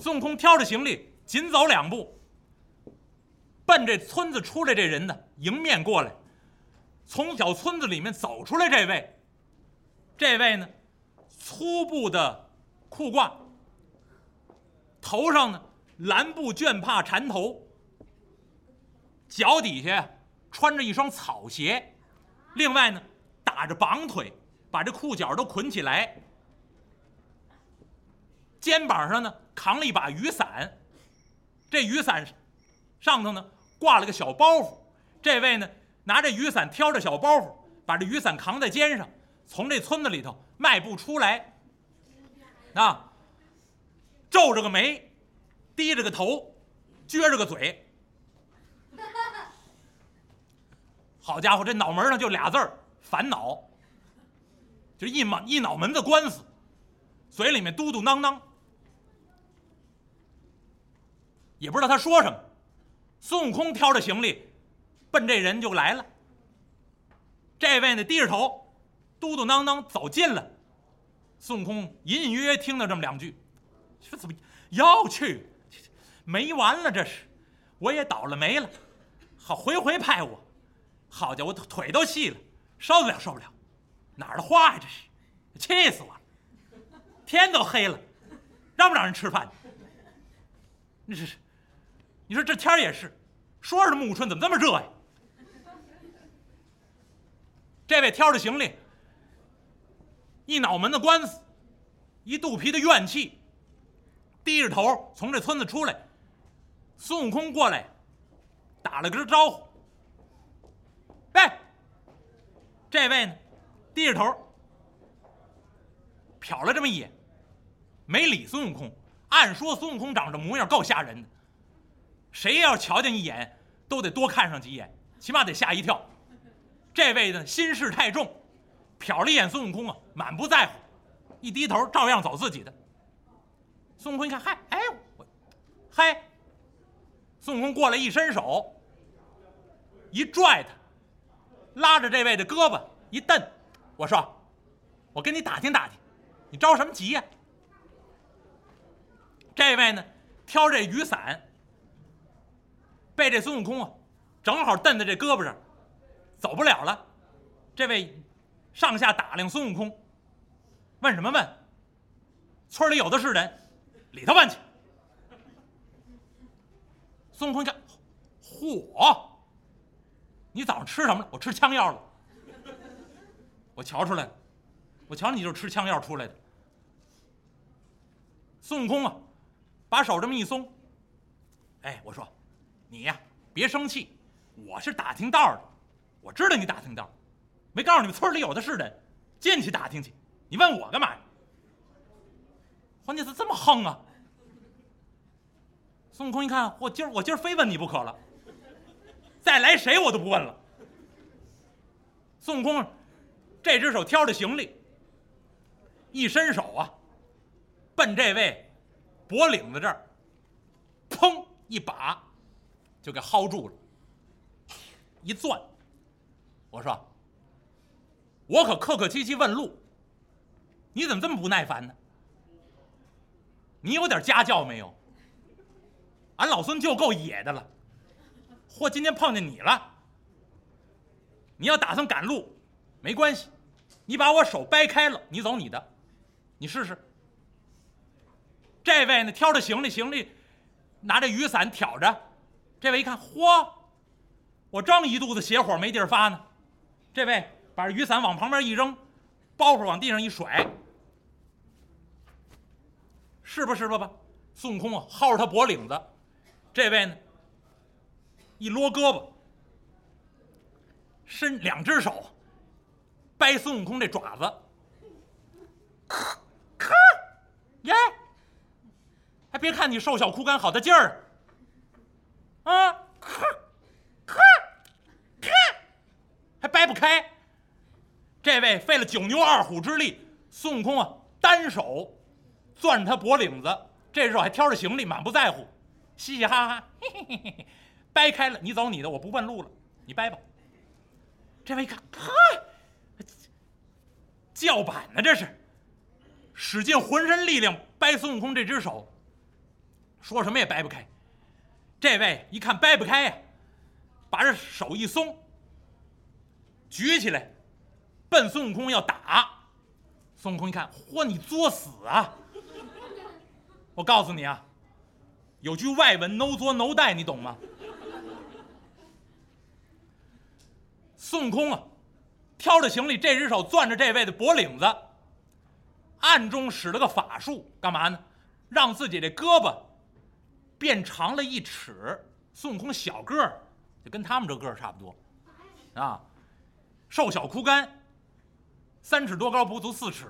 孙悟空挑着行李，紧走两步，奔这村子出来这人呢迎面过来，从小村子里面走出来这位，这位呢粗布的裤褂，头上呢蓝布绢帕缠头，脚底下穿着一双草鞋，另外呢打着绑腿，把这裤脚都捆起来。肩膀上呢扛了一把雨伞，这雨伞上头呢挂了个小包袱。这位呢拿着雨伞挑着小包袱，把这雨伞扛在肩上，从这村子里头迈步出来，啊，皱着个眉，低着个头，撅着个嘴。好家伙，这脑门上就俩字儿：烦恼。就一满一脑门子官司，嘴里面嘟嘟囔囔。也不知道他说什么，孙悟空挑着行李，奔这人就来了。这位呢低着头，嘟嘟囔囔走近了。孙悟空隐隐约约听到这么两句：“这怎么要去？没完了，这是我也倒了霉了。好回回拍我，好家伙，腿都细了，受得了，受不了。哪儿的话呀？这是，气死我了！天都黑了，让不让人吃饭？那是。”你说这天也是，说是暮春，怎么这么热呀？这位挑着行李，一脑门子官司，一肚皮的怨气，低着头从这村子出来。孙悟空过来，打了个招呼：“喂，这位呢？”低着头，瞟了这么一眼，没理孙悟空。按说孙悟空长这模样够吓人的。谁要瞧见一眼，都得多看上几眼，起码得吓一跳。这位呢，心事太重，瞟了一眼孙悟空啊，满不在乎，一低头照样走自己的。孙悟空一看，嗨，哎，我，嗨，孙悟空过来一伸手，一拽他，拉着这位的胳膊一蹬，我说，我跟你打听打听，你着什么急呀？这位呢，挑这雨伞。被这孙悟空啊，正好蹬在这胳膊上，走不了了。这位上下打量孙悟空，问什么问？村里有的是人，里头问去。孙悟空一看，嚯！你早上吃什么了？我吃枪药了。我瞧出来了，我瞧你就是吃枪药出来的。孙悟空啊，把手这么一松，哎，我说。你呀，别生气，我是打听道的，我知道你打听道，没告诉你们村里有的是人，进去打听去，你问我干嘛呀？关键是这么横啊！孙悟空一看，我今儿我今儿非问你不可了，再来谁我都不问了。孙悟空这只手挑着行李，一伸手啊，奔这位脖领子这儿，砰一把。就给薅住了，一攥。我说：“我可客客气气问路，你怎么这么不耐烦呢？你有点家教没有？俺老孙就够野的了，嚯，今天碰见你了。你要打算赶路，没关系，你把我手掰开了，你走你的，你试试。这位呢，挑着行李，行李拿着雨伞挑着。”这位一看，嚯！我正一肚子邪火没地儿发呢。这位把雨伞往旁边一扔，包袱往地上一甩，是吧？是吧？吧，孙悟空啊，薅着他脖领子。这位呢，一撸胳膊，伸两只手，掰孙悟空这爪子，咔咔，耶！还别看你瘦小枯干，好大劲儿。啊，咔，咔，咔，还掰不开。这位费了九牛二虎之力，孙悟空啊，单手攥着他脖领子，这时候还挑着行李，满不在乎，嘻嘻哈哈，嘿嘿嘿嘿，掰开了，你走你的，我不问路了，你掰吧。这位一看，嗨，叫板呢，这是，使尽浑身力量掰孙悟空这只手，说什么也掰不开。这位一看掰不开呀，把这手一松，举起来，奔孙悟空要打。孙悟空一看，嚯，你作死啊！我告诉你啊，有句外文 “no 作 no 带”，你懂吗？孙悟空啊，挑着行李，这只手攥着这位的脖领子，暗中使了个法术，干嘛呢？让自己这胳膊变长了一尺。孙悟空小个儿，就跟他们这个儿差不多，啊，瘦小枯干，三尺多高，不足四尺。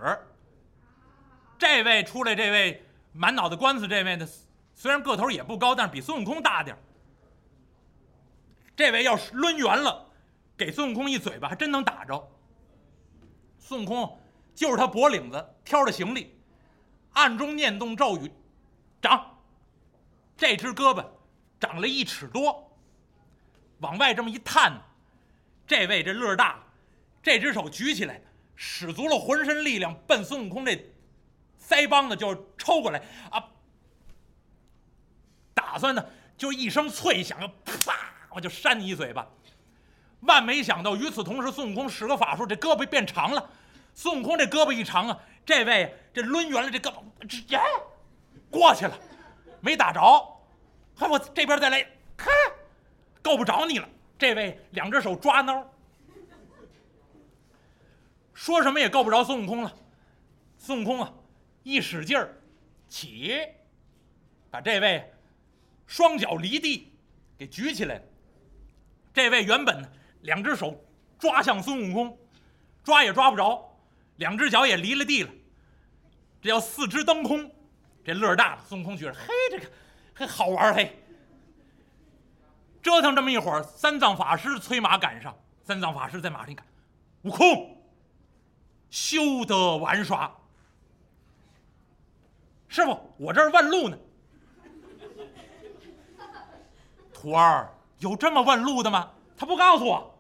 这位出来，这位满脑袋官司，这位呢，虽然个头也不高，但是比孙悟空大点儿这位要是抡圆了。给孙悟空一嘴巴，还真能打着。孙悟空就是他脖领子挑着行李，暗中念动咒语，长。这只胳膊长了一尺多，往外这么一探，这位这乐大，这只手举起来，使足了浑身力量，奔孙悟空这腮帮子就抽过来啊！打算呢，就一声脆响，啪，我就扇你一嘴巴。万没想到，与此同时，孙悟空使个法术，这胳膊变长了。孙悟空这胳膊一长啊，这位这抡圆了这胳膊，直接过去了，没打着。还我这边再来，看，够不着你了。这位两只手抓挠，说什么也够不着孙悟空了。孙悟空啊，一使劲儿，起，把这位双脚离地给举起来。这位原本。两只手抓向孙悟空，抓也抓不着，两只脚也离了地了，这叫四肢蹬空，这乐大了。孙悟空觉得，嘿，这个嘿好玩嘿。折腾这么一会儿，三藏法师催马赶上，三藏法师在马上一看，悟空，休得玩耍。师傅，我这儿问路呢。徒儿，有这么问路的吗？他不告诉我，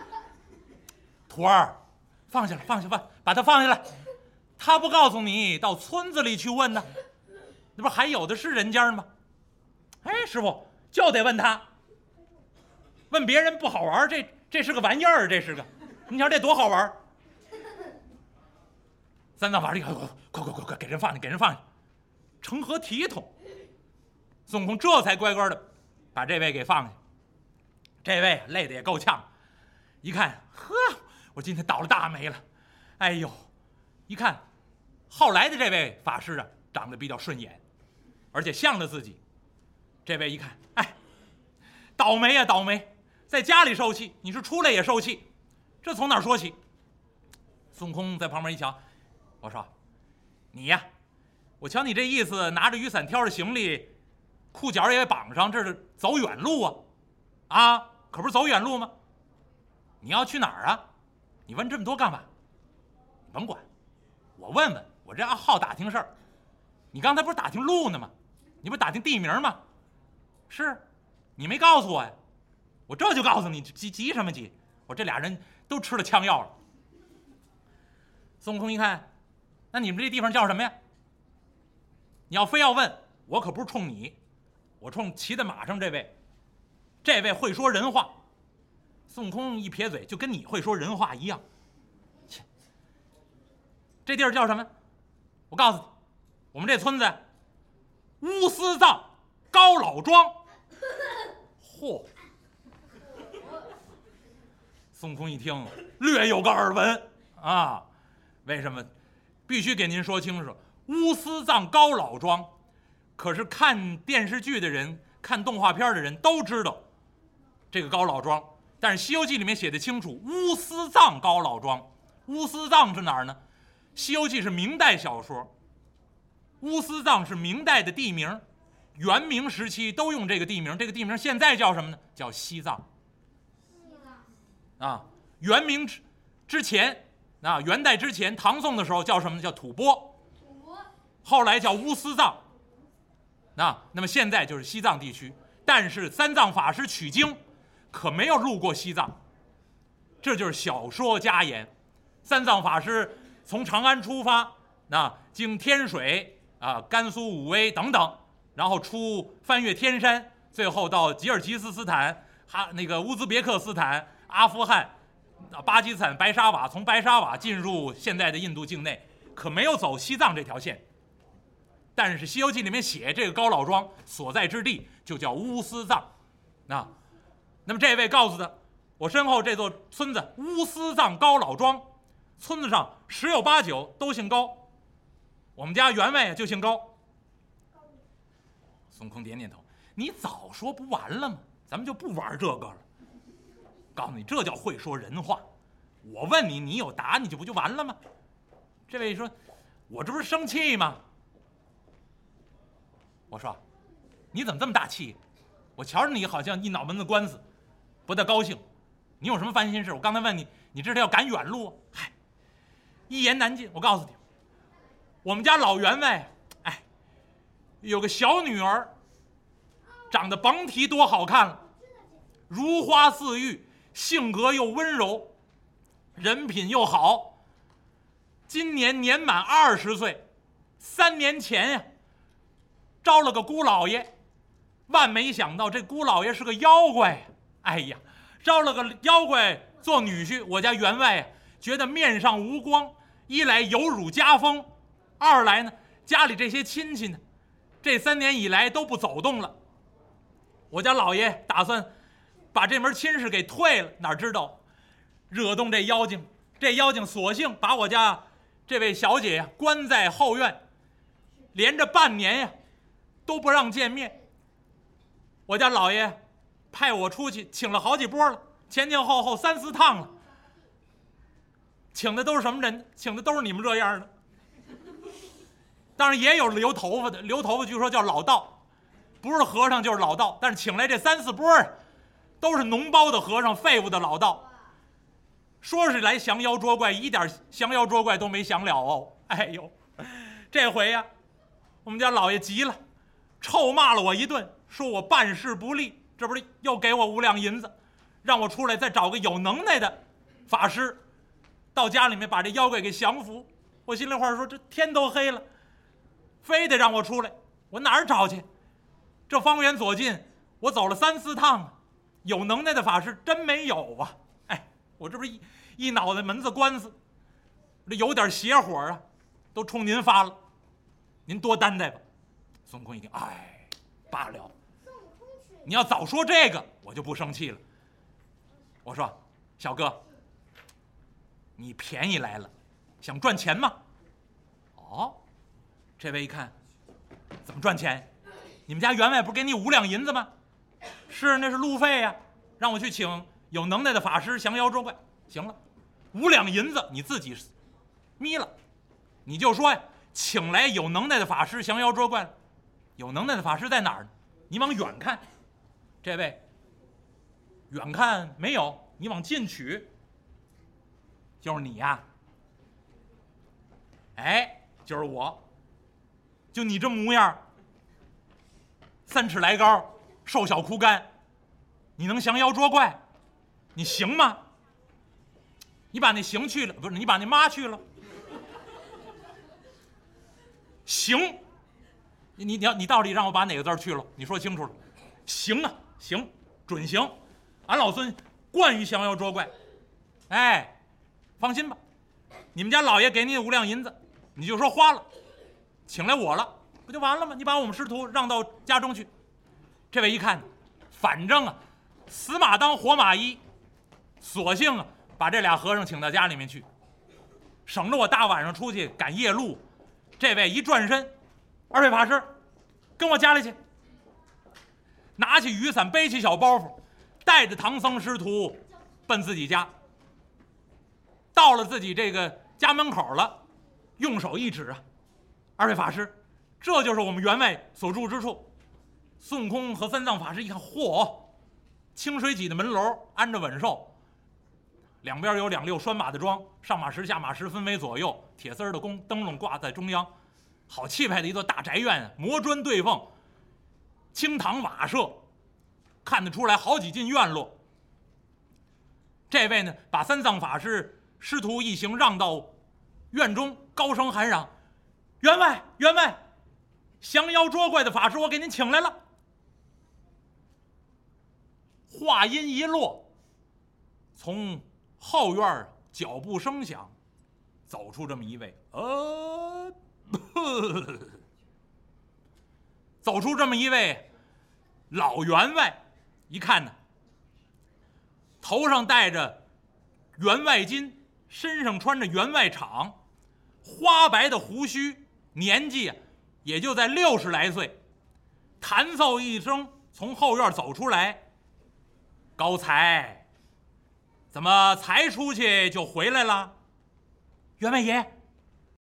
徒儿，放下了，放下吧，把他放下来。他不告诉你，到村子里去问呢，那不还有的是人家吗？哎，师傅就得问他，问别人不好玩，这这是个玩意儿，这是个，你瞧这多好玩。三藏法师，快快快快快，给人放下，给人放下，成何体统？孙悟空这才乖乖的把这位给放下。这位累得也够呛，一看，呵，我今天倒了大霉了，哎呦，一看，后来的这位法师啊，长得比较顺眼，而且向着自己。这位一看，哎，倒霉呀，倒霉，在家里受气，你是出来也受气，这从哪说起？孙悟空在旁边一瞧，我说，你呀，我瞧你这意思，拿着雨伞，挑着行李，裤脚也绑上，这是走远路啊。啊，可不是走远路吗？你要去哪儿啊？你问这么多干嘛？你甭管，我问问，我这好打听事儿。你刚才不是打听路呢吗？你不是打听地名吗？是，你没告诉我呀。我这就告诉你，急急什么急？我这俩人都吃了枪药了。孙悟空一看，那你们这地方叫什么呀？你要非要问，我可不是冲你，我冲骑在马上这位。这位会说人话，孙悟空一撇嘴，就跟你会说人话一样。切，这地儿叫什么？我告诉你，我们这村子乌斯藏高老庄。嚯！孙悟空一听，略有个耳闻啊。为什么？必须给您说清楚，乌斯藏高老庄，可是看电视剧的人、看动画片的人都知道。这个高老庄，但是《西游记》里面写的清楚，乌斯藏高老庄，乌斯藏是哪儿呢？《西游记》是明代小说，乌斯藏是明代的地名，元明时期都用这个地名，这个地名现在叫什么呢？叫西藏。啊，元明之之前，啊，元代之前，唐宋的时候叫什么呢？叫吐蕃。吐。后来叫乌斯藏。那，那么现在就是西藏地区，但是三藏法师取经。可没有路过西藏，这就是小说家言。三藏法师从长安出发，那经天水啊、甘肃武威等等，然后出翻越天山，最后到吉尔吉斯斯坦、哈那个乌兹别克斯坦、阿富汗、巴基斯坦、白沙瓦，从白沙瓦进入现在的印度境内，可没有走西藏这条线。但是《西游记》里面写这个高老庄所在之地就叫乌斯藏，啊，那么这位告诉他，我身后这座村子乌斯藏高老庄，村子上十有八九都姓高，我们家员外就姓高。孙悟空点点头，你早说不完了吗？咱们就不玩这个了。告诉你，这叫会说人话。我问你，你有答，你就不就完了吗？这位说，我这不是生气吗？我说，你怎么这么大气？我瞧着你好像一脑门子官司，不太高兴。你有什么烦心事？我刚才问你，你知道要赶远路？嗨，一言难尽。我告诉你，我们家老员外，哎，有个小女儿，长得甭提多好看了，如花似玉，性格又温柔，人品又好。今年年满二十岁，三年前呀。招了个姑老爷，万没想到这姑老爷是个妖怪呀！哎呀，招了个妖怪做女婿，我家员外呀觉得面上无光，一来有辱家风，二来呢家里这些亲戚呢，这三年以来都不走动了。我家老爷打算把这门亲事给退了，哪知道惹动这妖精，这妖精索性把我家这位小姐关在后院，连着半年呀。都不让见面。我家老爷派我出去请了好几波了，前前后后三四趟了。请的都是什么人？请的都是你们这样的。当然也有留头发的，留头发据说叫老道，不是和尚就是老道。但是请来这三四波都是脓包的和尚，废物的老道。说是来降妖捉怪，一点降妖捉怪都没降了哦。哎呦，这回呀，我们家老爷急了。臭骂了我一顿，说我办事不力，这不是又给我五两银子，让我出来再找个有能耐的法师，到家里面把这妖怪给降服。我心里话说，这天都黑了，非得让我出来，我哪儿找去？这方圆左近，我走了三四趟，有能耐的法师真没有啊！哎，我这不是一一脑袋门子官司，这有点邪火啊，都冲您发了，您多担待吧。孙悟空一听，哎，罢了。你要早说这个，我就不生气了。我说，小哥，你便宜来了，想赚钱吗？哦，这位一看，怎么赚钱？你们家员外不是给你五两银子吗？是，那是路费呀，让我去请有能耐的法师降妖捉怪。行了，五两银子你自己眯了，你就说呀，请来有能耐的法师降妖捉怪。有能耐的法师在哪儿呢？你往远看，这位。远看没有，你往近取，就是你呀。哎，就是我，就你这模样，三尺来高，瘦小枯干，你能降妖捉怪？你行吗？你把那行去了，不是你把那妈去了？行。你你要你到底让我把哪个字去了？你说清楚了。行啊，行，准行。俺老孙惯于降妖捉怪。哎，放心吧，你们家老爷给你五两银子，你就说花了，请来我了，不就完了吗？你把我们师徒让到家中去。这位一看，反正啊，死马当活马医，索性啊把这俩和尚请到家里面去，省着我大晚上出去赶夜路。这位一转身。二位法师，跟我家里去。拿起雨伞，背起小包袱，带着唐僧师徒奔自己家。到了自己这个家门口了，用手一指啊，二位法师，这就是我们员外所住之处。孙悟空和三藏法师一看，嚯，清水脊的门楼安着稳兽，两边有两溜拴马的桩，上马石下马石分为左右，铁丝的弓灯笼挂在中央。好气派的一座大宅院，磨砖对缝，青堂瓦舍，看得出来好几进院落。这位呢，把三藏法师师徒一行让到院中，高声喊嚷：“员外，员外，降妖捉怪的法师，我给您请来了。话音一落，从后院脚步声响，走出这么一位，呃，走出这么一位老员外，一看呢，头上戴着员外巾，身上穿着员外氅，花白的胡须，年纪也就在六十来岁，弹奏一声从后院走出来。高才，怎么才出去就回来了？员外爷，